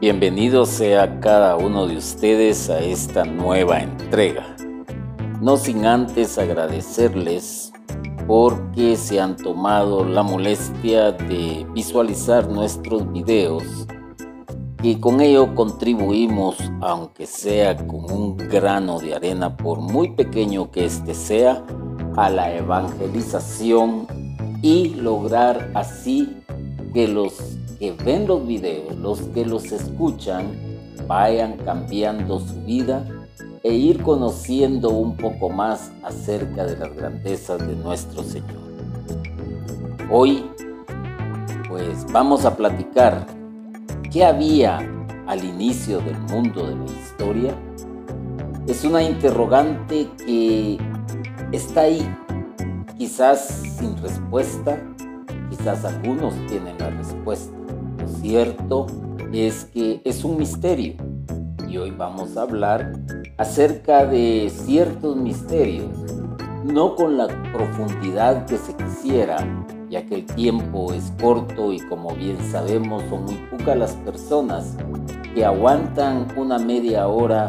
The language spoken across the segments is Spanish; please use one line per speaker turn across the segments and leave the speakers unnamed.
Bienvenido sea cada uno de ustedes a esta nueva entrega. No sin antes agradecerles porque se han tomado la molestia de visualizar nuestros videos y con ello contribuimos, aunque sea con un grano de arena, por muy pequeño que éste sea, a la evangelización y lograr así que los que ven los videos, los que los escuchan, vayan cambiando su vida e ir conociendo un poco más acerca de las grandezas de nuestro Señor. Hoy, pues vamos a platicar qué había al inicio del mundo de la historia. Es una interrogante que está ahí, quizás sin respuesta, quizás algunos tienen la respuesta cierto es que es un misterio y hoy vamos a hablar acerca de ciertos misterios, no con la profundidad que se quisiera, ya que el tiempo es corto y como bien sabemos son muy pocas las personas que aguantan una media hora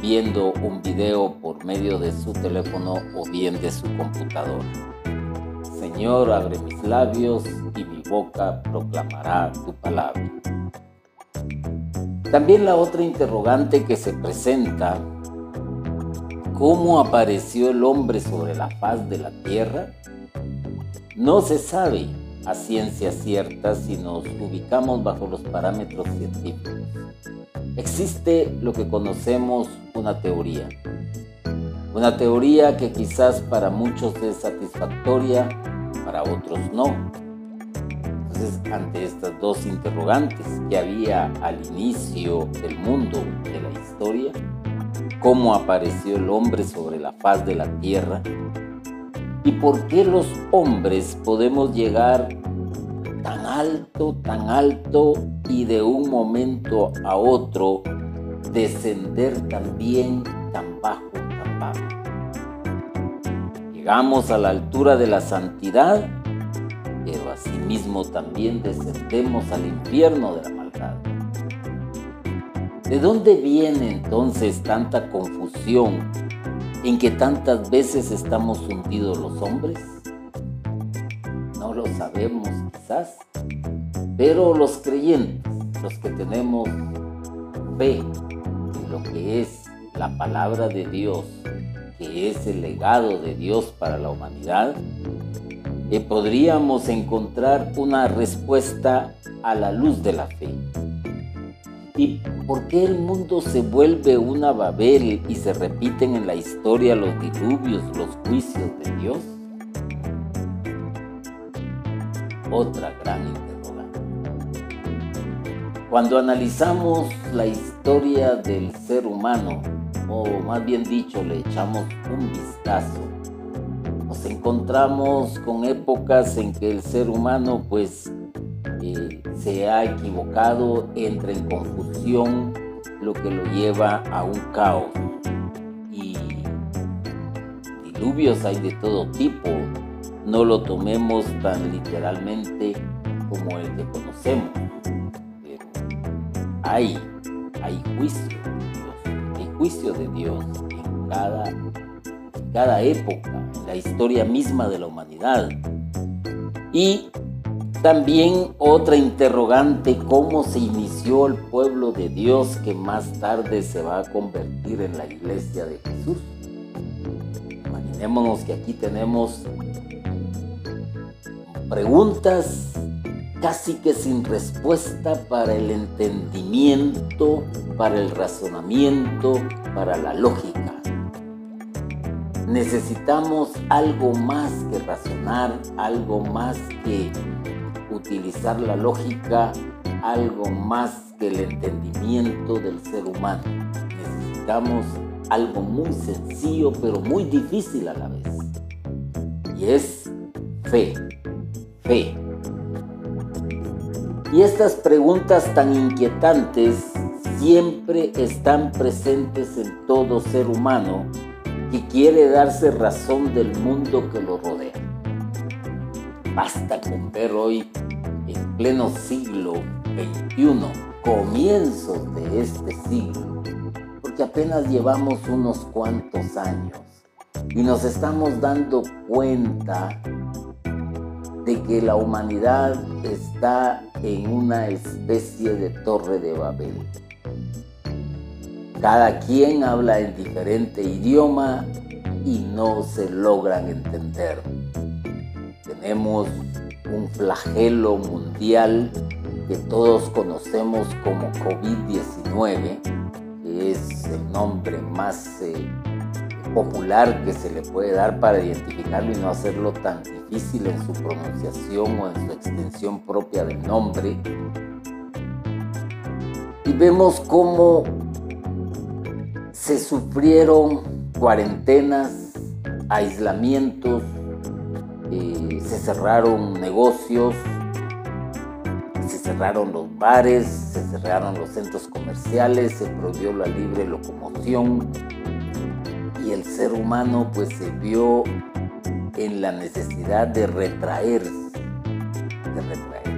viendo un video por medio de su teléfono o bien de su computadora. Señor, abre mis labios y mi boca proclamará tu palabra. También la otra interrogante que se presenta, ¿cómo apareció el hombre sobre la faz de la tierra? No se sabe a ciencia cierta si nos ubicamos bajo los parámetros científicos. Existe lo que conocemos una teoría. Una teoría que quizás para muchos es satisfactoria, para otros no. Entonces, ante estas dos interrogantes que había al inicio del mundo, de la historia, cómo apareció el hombre sobre la faz de la tierra y por qué los hombres podemos llegar tan alto, tan alto y de un momento a otro descender también tan bajo, tan bajo. Llegamos a la altura de la santidad, pero asimismo también descendemos al infierno de la maldad. ¿De dónde viene entonces tanta confusión en que tantas veces estamos hundidos los hombres? No lo sabemos quizás, pero los creyentes, los que tenemos fe en lo que es la palabra de Dios, que es el legado de Dios para la humanidad, que podríamos encontrar una respuesta a la luz de la fe. ¿Y por qué el mundo se vuelve una Babel y se repiten en la historia los diluvios, los juicios de Dios? Otra gran interrogante. Cuando analizamos la historia del ser humano, o más bien dicho, le echamos un vistazo, encontramos con épocas en que el ser humano pues eh, se ha equivocado, entra en confusión, lo que lo lleva a un caos. Y diluvios hay de todo tipo, no lo tomemos tan literalmente como el que conocemos, pero hay, hay juicio juicio de Dios en cada, cada época, la historia misma de la humanidad. Y también otra interrogante, ¿cómo se inició el pueblo de Dios que más tarde se va a convertir en la iglesia de Jesús? Imaginémonos que aquí tenemos preguntas casi que sin respuesta para el entendimiento, para el razonamiento, para la lógica. Necesitamos algo más que razonar, algo más que utilizar la lógica, algo más que el entendimiento del ser humano. Necesitamos algo muy sencillo pero muy difícil a la vez. Y es fe, fe. Y estas preguntas tan inquietantes siempre están presentes en todo ser humano quiere darse razón del mundo que lo rodea. Basta con ver hoy, en pleno siglo XXI, comienzos de este siglo, porque apenas llevamos unos cuantos años y nos estamos dando cuenta de que la humanidad está en una especie de torre de Babel. Cada quien habla en diferente idioma y no se logran entender. Tenemos un flagelo mundial que todos conocemos como COVID-19, que es el nombre más eh, popular que se le puede dar para identificarlo y no hacerlo tan difícil en su pronunciación o en su extensión propia del nombre. Y vemos cómo se sufrieron cuarentenas, aislamientos, eh, se cerraron negocios, se cerraron los bares, se cerraron los centros comerciales, se prohibió la libre locomoción, y el ser humano pues se vio en la necesidad de retraerse, de retraerse.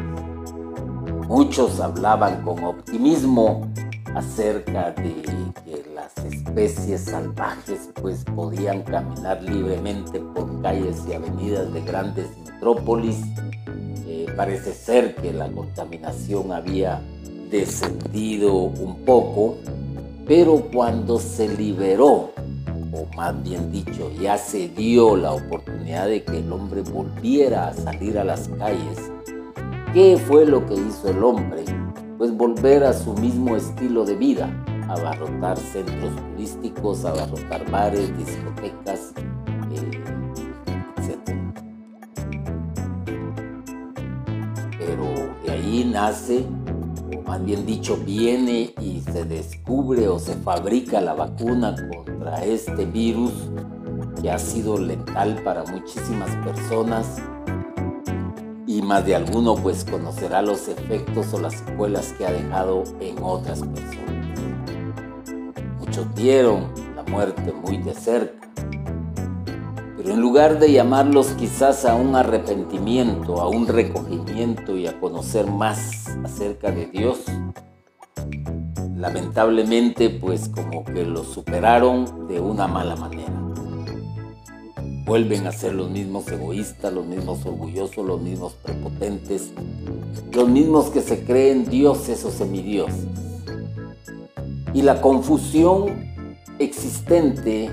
Muchos hablaban con optimismo acerca de que las especies salvajes pues podían caminar libremente por calles y avenidas de grandes metrópolis. Eh, parece ser que la contaminación había descendido un poco, pero cuando se liberó o más bien dicho, ya se dio la oportunidad de que el hombre volviera a salir a las calles. ¿Qué fue lo que hizo el hombre? Pues volver a su mismo estilo de vida, abarrotar centros turísticos, abarrotar bares, discotecas, eh, etc. Pero de ahí nace más bien dicho, viene y se descubre o se fabrica la vacuna contra este virus que ha sido letal para muchísimas personas y más de alguno pues conocerá los efectos o las secuelas que ha dejado en otras personas. Muchos vieron la muerte muy de cerca pero en lugar de llamarlos quizás a un arrepentimiento, a un recogimiento y a conocer más acerca de Dios, lamentablemente pues como que los superaron de una mala manera. Vuelven a ser los mismos egoístas, los mismos orgullosos, los mismos prepotentes, los mismos que se creen dioses o semidioses. Y la confusión existente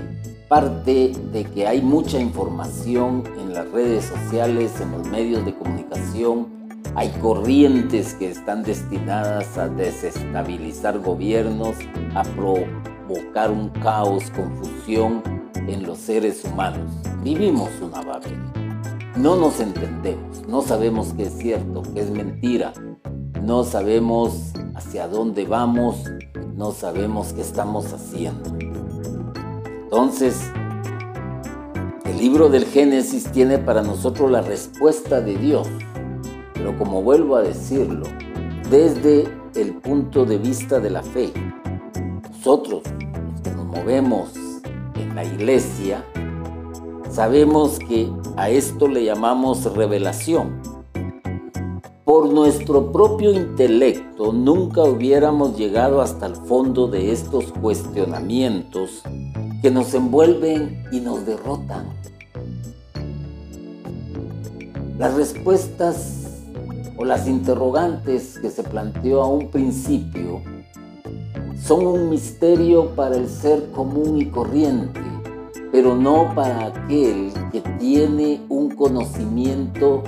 parte de que hay mucha información en las redes sociales, en los medios de comunicación, hay corrientes que están destinadas a desestabilizar gobiernos, a un caos, confusión en los seres humanos. Vivimos una Babel. No nos entendemos, no sabemos qué es cierto, qué es mentira, no sabemos hacia dónde vamos, no sabemos qué estamos haciendo. Entonces, el libro del Génesis tiene para nosotros la respuesta de Dios, pero como vuelvo a decirlo, desde el punto de vista de la fe. Nosotros, los que nos movemos en la iglesia, sabemos que a esto le llamamos revelación. Por nuestro propio intelecto nunca hubiéramos llegado hasta el fondo de estos cuestionamientos que nos envuelven y nos derrotan. Las respuestas o las interrogantes que se planteó a un principio son un misterio para el ser común y corriente, pero no para aquel que tiene un conocimiento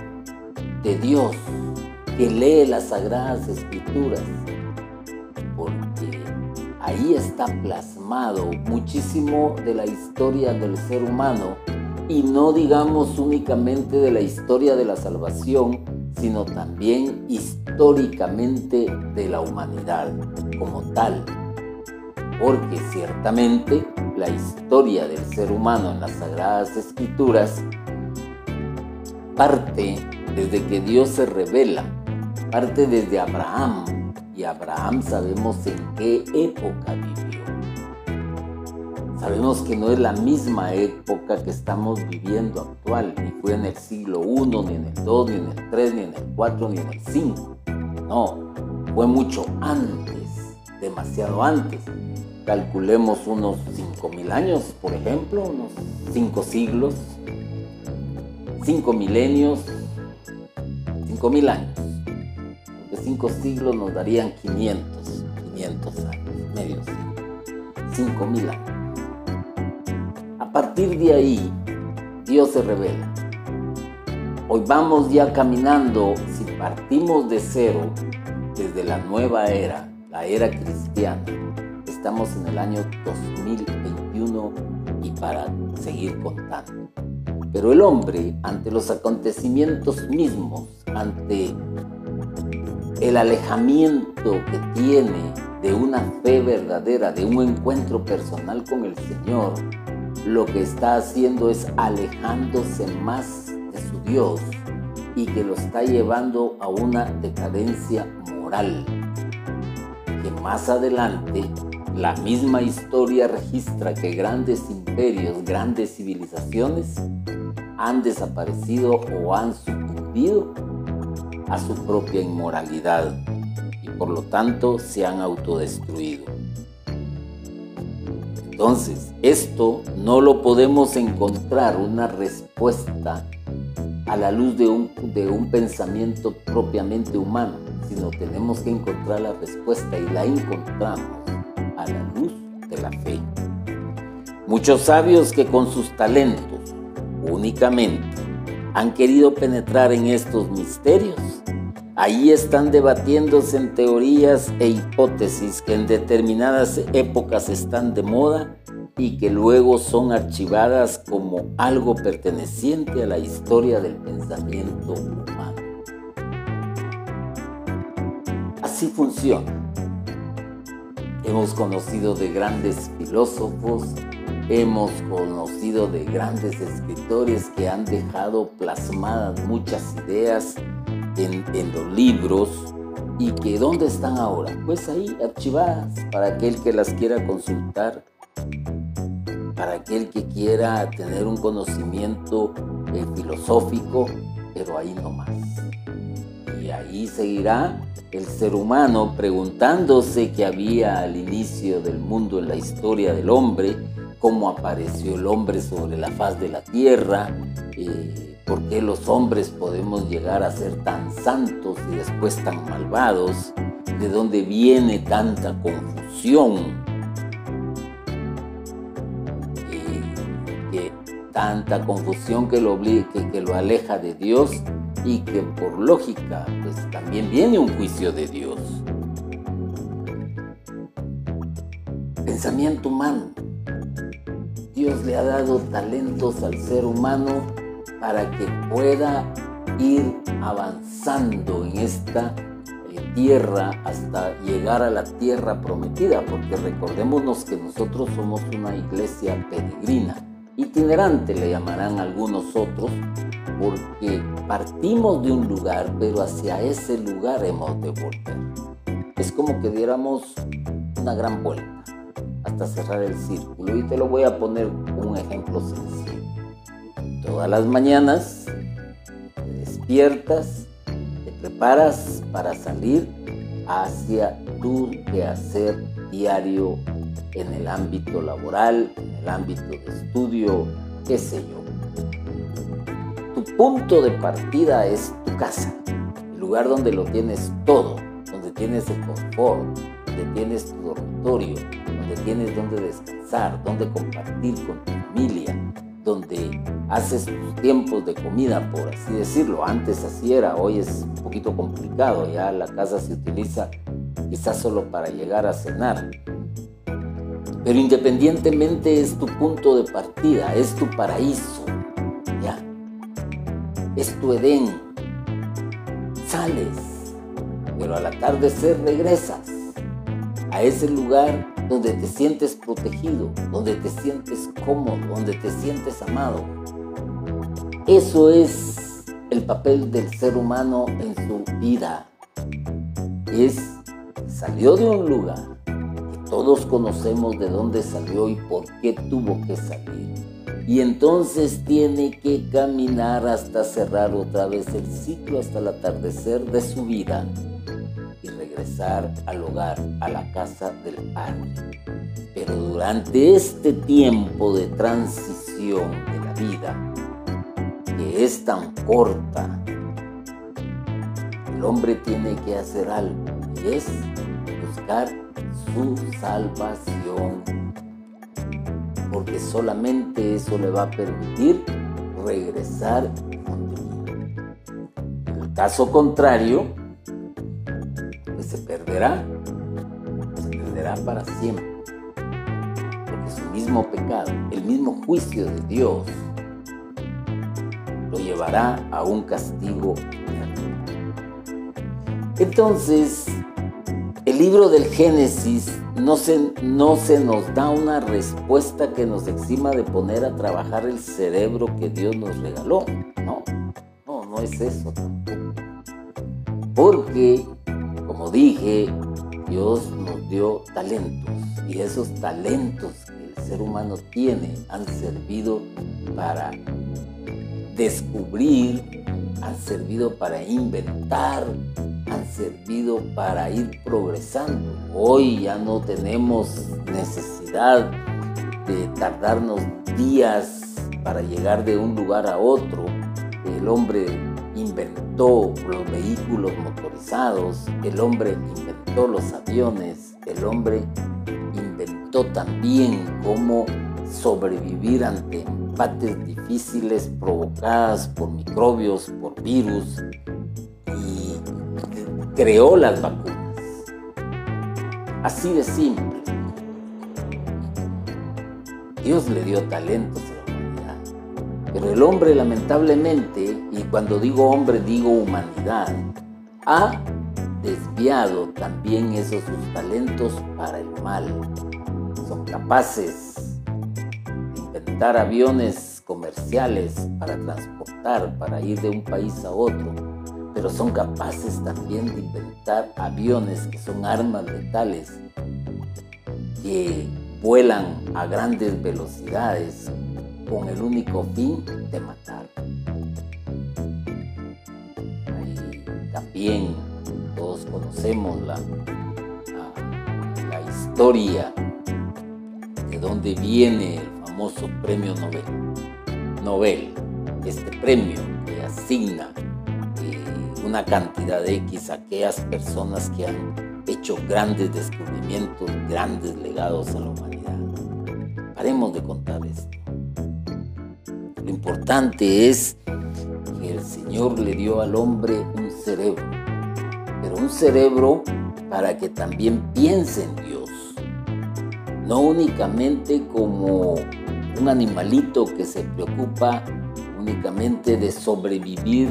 de Dios, que lee las sagradas escrituras ahí está plasmado muchísimo de la historia del ser humano y no digamos únicamente de la historia de la salvación, sino también históricamente de la humanidad como tal. Porque ciertamente la historia del ser humano en las Sagradas Escrituras parte desde que Dios se revela, parte desde Abraham, y Abraham sabemos en qué época vivió. Sabemos que no es la misma época que estamos viviendo actual, ni fue en el siglo I, ni en el II, ni en el III, ni en el IV, ni en el V. No, fue mucho antes, demasiado antes. Calculemos unos 5.000 años, por ejemplo, unos 5 siglos, 5 milenios, 5.000 años. De 5 siglos nos darían 500, 500 años, medio siglo, 5.000 años. Partir de ahí, Dios se revela. Hoy vamos ya caminando, si partimos de cero, desde la nueva era, la era cristiana, estamos en el año 2021 y para seguir contando. Pero el hombre, ante los acontecimientos mismos, ante el alejamiento que tiene de una fe verdadera, de un encuentro personal con el Señor, lo que está haciendo es alejándose más de su Dios y que lo está llevando a una decadencia moral. Que más adelante la misma historia registra que grandes imperios, grandes civilizaciones han desaparecido o han sucumbido a su propia inmoralidad y por lo tanto se han autodestruido. Entonces, esto no lo podemos encontrar una respuesta a la luz de un, pensamiento propiamente humano, sino tenemos que encontrar la respuesta y la encontramos a la luz de la fe. Muchos sabios que con sus talentos únicamente han querido penetrar en estos misterios, ahí están debatiéndose en teorías e hipótesis que en determinadas épocas están de moda y que luego son archivadas como algo perteneciente a la historia del pensamiento humano. Así funciona. Hemos conocido de grandes filósofos, hemos conocido de grandes escritores que han dejado plasmadas muchas ideas en, en los libros y que ¿dónde están ahora? Pues ahí archivadas para aquel que las quiera consultar para aquel que quiera tener un conocimiento eh, filosófico, pero ahí no más. Y ahí seguirá el ser humano preguntándose qué había al inicio del mundo en la historia del hombre, cómo apareció el hombre sobre la faz de la tierra, eh, por qué los hombres podemos llegar a ser tan santos y después tan malvados, de dónde viene tanta confusión tanta confusión que lo, que, que lo aleja de Dios y que por lógica pues también viene un juicio de Dios. Pensamiento humano. Dios le ha dado talentos al ser humano para que pueda ir avanzando en esta eh, tierra hasta llegar a la tierra prometida, porque recordémonos que nosotros somos una iglesia peregrina itinerante le llamarán algunos otros, porque partimos de un lugar, pero hacia ese lugar hemos de volver. Es como que diéramos una gran vuelta hasta cerrar el círculo. Y te lo voy a poner un ejemplo sencillo. Todas las mañanas te despiertas, te preparas para salir hacia tu quehacer diario en el ámbito laboral, en el ámbito de estudio, qué sé yo. Tu punto de partida es tu casa, el lugar donde lo tienes todo, donde tienes el confort, donde tienes tu dormitorio, donde tienes donde descansar, donde compartir con tu familia, donde haces tus tiempos de comida, por así decirlo. Antes así era, hoy es un poquito complicado, ya la casa se utiliza quizás solo para llegar a cenar. Pero independientemente es tu punto de partida, es tu paraíso, ya. Es tu Edén. Sales, pero al atardecer regresas a ese lugar donde te sientes protegido, donde te sientes cómodo, donde te sientes amado. Eso es el papel del ser humano en su vida. Es salió de un lugar todos conocemos de dónde salió y por qué tuvo que salir. Y entonces tiene que caminar hasta cerrar otra vez el ciclo hasta el atardecer de su vida regresar al hogar, a la casa del Padre. Pero durante este tiempo de transición de la vida, que es tan corta, el hombre tiene que hacer algo y es buscar su salvación. Porque solamente eso le va a permitir regresar En el caso contrario, perderá, perderá para siempre. Porque su mismo pecado, el mismo juicio de Dios, lo llevará a un castigo entonces, el libro del Génesis no se, no se nos da una respuesta que nos exima de poner a trabajar el cerebro que Dios nos regaló. No, no, no es eso tampoco. Porque, dije, Dios nos dio talentos y esos talentos que el ser humano tiene han servido para descubrir, han servido para inventar, han servido para ir progresando. Hoy ya no tenemos necesidad de tardarnos días para llegar de un lugar a otro. El hombre los vehículos motorizados, el hombre inventó los aviones, el hombre inventó también cómo sobrevivir ante empates difíciles provocadas por microbios, por virus, creó las vacunas. Así de simple. Dios le dio talentos a la humanidad. Pero el hombre lamentablemente, y cuando digo hombre digo humanidad, ha desviado también esos sus talentos para el mal. Son capaces de inventar aviones comerciales para transportar, para ir de un país a otro pero son capaces también de inventar aviones que son armas letales que vuelan a grandes velocidades con el único fin de matar. También todos conocemos la, la, historia de dónde viene el famoso premio Nobel. Nobel, este premio que asigna una cantidad de X a aquellas personas que han hecho grandes descubrimientos, grandes legados a la humanidad. Paremos de contar esto. Lo importante es que el Señor le dio al hombre pero un cerebro para que también piense en Dios, no únicamente como un animalito que se preocupa únicamente de sobrevivir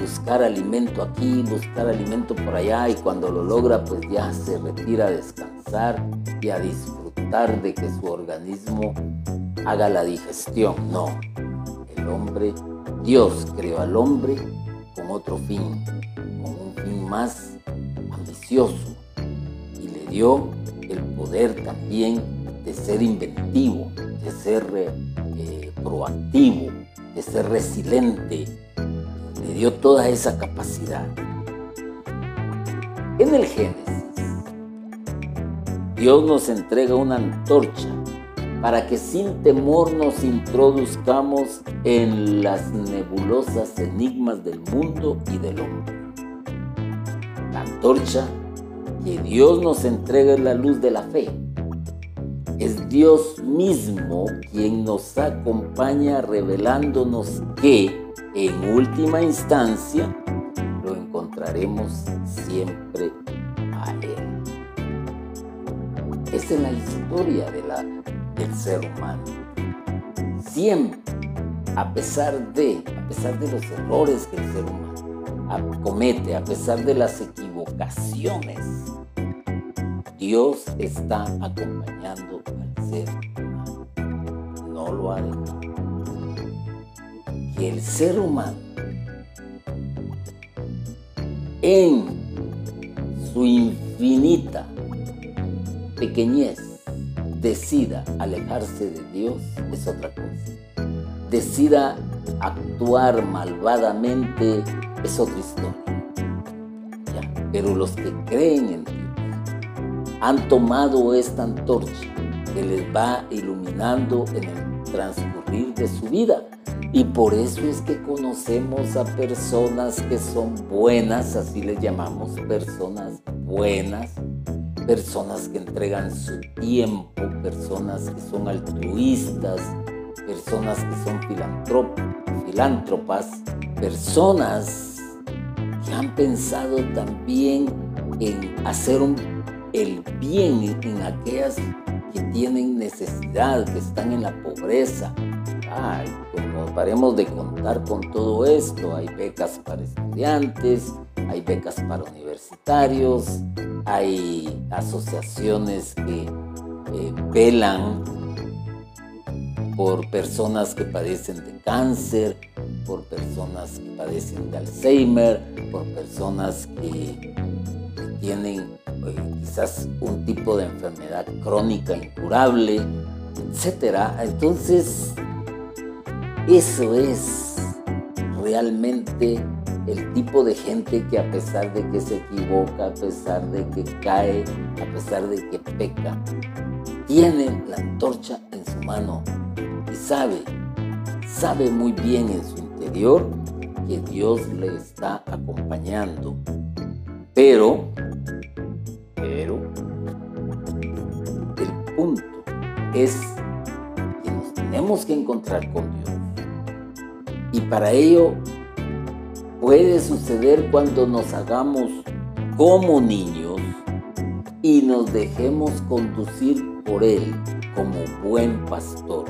buscar alimento aquí, buscar alimento por allá y cuando lo logra pues ya se retira a descansar y a disfrutar de que su organismo haga la digestión. No, el hombre, Dios creó al hombre con otro fin, con un fin más ambicioso y le dio el poder también de ser inventivo, de ser eh, proactivo, de ser resiliente, dio toda esa capacidad. En el Génesis, Dios nos entrega una antorcha para que sin temor nos introduzcamos en las nebulosas enigmas del mundo y del hombre. La antorcha que Dios nos entrega es la luz de la fe. Es Dios mismo quien nos acompaña revelándonos que en última instancia lo encontraremos siempre a Él. Esa es la historia de la, del ser humano. Siempre, a pesar de, a pesar de los errores que el ser humano comete, a pesar de las equivocaciones, Dios está acompañando al ser humano. No lo ha dejado el ser humano en su infinita pequeñez decida alejarse de Dios es otra cosa. Decida actuar malvadamente es otra historia. Pero los que creen en Dios han tomado esta antorcha que les va iluminando en el transcurrir de su vida. Y por eso es que conocemos a personas que son buenas, así les llamamos, personas buenas, personas que entregan su tiempo, personas que son altruistas, personas que son filántropas, personas que han pensado también en hacer el bien en aquellas que tienen necesidad, que están en la pobreza. Ay, como paremos de contar con todo esto, hay becas para estudiantes, hay becas para universitarios, hay asociaciones que eh, velan por personas que padecen de cáncer, por personas que padecen de Alzheimer, por personas que, tienen eh, quizás un tipo de enfermedad crónica incurable, etc. Entonces, eso es realmente el tipo de gente que a pesar de que se equivoca, a pesar de que cae, a pesar de que peca, tiene la antorcha en su mano y sabe, sabe muy bien en su interior que Dios le está acompañando. Pero, pero, el punto es que nos tenemos que encontrar con Dios. Y para ello puede suceder cuando nos hagamos como niños y nos dejemos conducir por Él como buen pastor.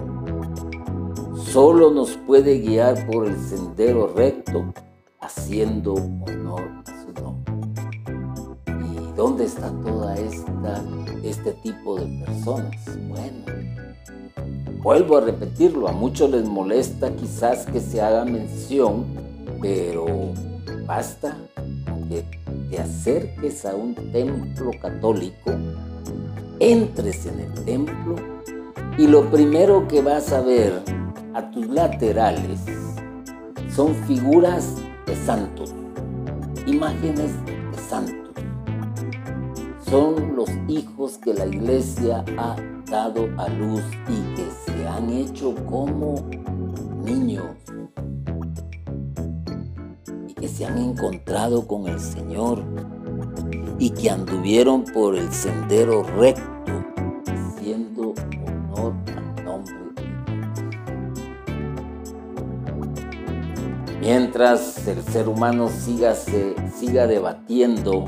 Solo nos puede guiar por el sendero recto, haciendo honor a su nombre. ¿Y dónde está toda esta este tipo de personas? Bueno, vuelvo a repetirlo, a muchos les molesta quizás que se haga mención, pero basta que te acerques a un templo católico, entres en el templo y lo primero que vas a ver a tus laterales son figuras de santos, imágenes de santos. Son los hijos que la iglesia ha dado a luz y que se han hecho como niños se han encontrado con el Señor y que anduvieron por el sendero recto haciendo honor al nombre de. Mientras el ser humano siga, se, siga debatiendo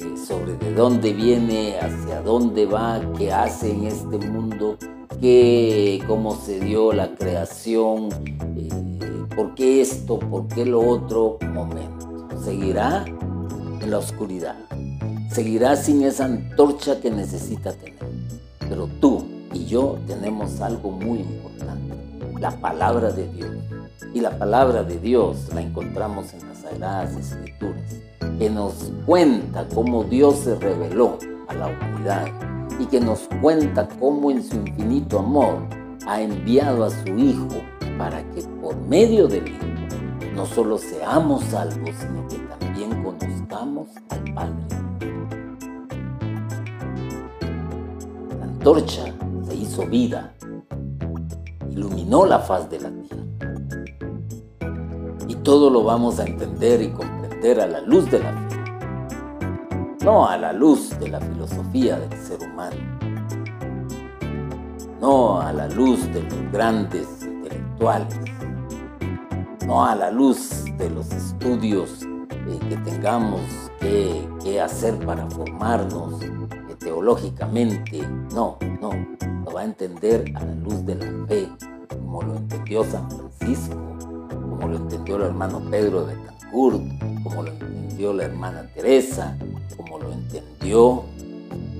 eh, sobre de dónde viene, hacia dónde va, qué hace en este mundo, qué, cómo se dio la creación, eh, por qué esto, por qué lo otro, momento. Seguirá en la oscuridad. Seguirá sin esa antorcha que necesita tener. Pero tú y yo tenemos algo muy importante, la palabra de Dios. Y la palabra de Dios la encontramos en las Sagradas Escrituras, que nos cuenta cómo Dios se reveló a la humanidad y que nos cuenta cómo en su infinito amor ha enviado a su Hijo para que por medio del Hijo no solo seamos salvos, sino que también conozcamos al Padre. La antorcha se hizo vida, iluminó la faz de la tierra. Y todo lo vamos a entender y comprender a la luz de la fe, no a la luz de la filosofía del ser humano, no a la luz de los grandes no a la luz de los estudios eh, que tengamos que, hacer para formarnos eh, teológicamente. No, no, lo va a entender a la luz de la fe, como lo entendió San Francisco, como lo entendió el hermano Pedro de Betancourt, como lo entendió la hermana Teresa, como lo entendió,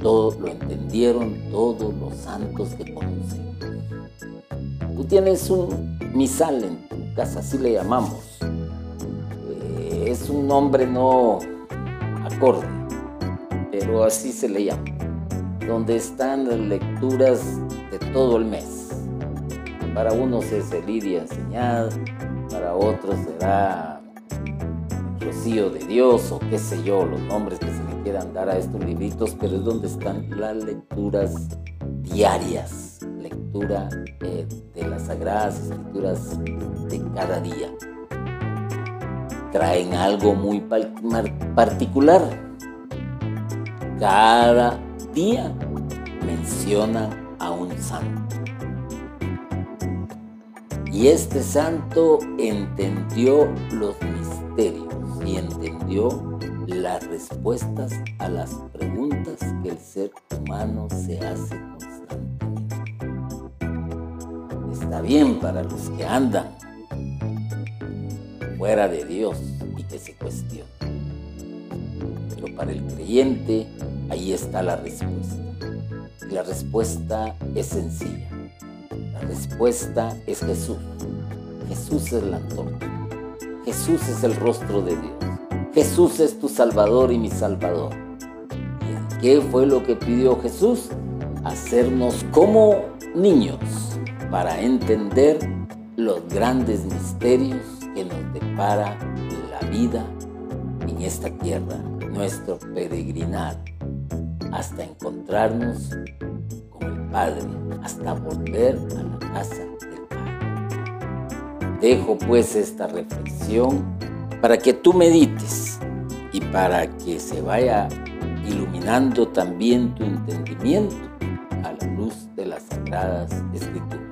todo, lo entendieron todos los santos que conocemos. Tú tienes un misal en tu casa, así le llamamos. Eh, es un nombre no acorde, pero así se le llama. Donde están las lecturas de todo el mes. Para unos es el Lidia para otros será rocío de Dios o qué sé yo, los nombres que se le quieran dar a estos libritos, pero es donde están las lecturas diarias, eh, de las sagradas escrituras de cada día. Traen algo muy particular. Cada día menciona a un santo. Y este santo entendió los misterios y entendió las respuestas a las preguntas que el ser humano se hace constantemente. Está bien para los que andan fuera de Dios y que se cuestionan. Pero para el creyente ahí está la respuesta. Y la respuesta es sencilla respuesta es Jesús. Jesús es la antorcha. Jesús es el rostro de Dios. Jesús es tu Salvador y mi Salvador. ¿Y qué fue lo que pidió Jesús? Hacernos como niños para entender los grandes misterios que nos depara la vida en esta tierra, nuestro peregrinar, hasta encontrarnos con el Padre, hasta volver a la casa del Padre. Dejo pues esta reflexión para que tú medites y para que se vaya iluminando también tu entendimiento a la luz de las sagradas escrituras.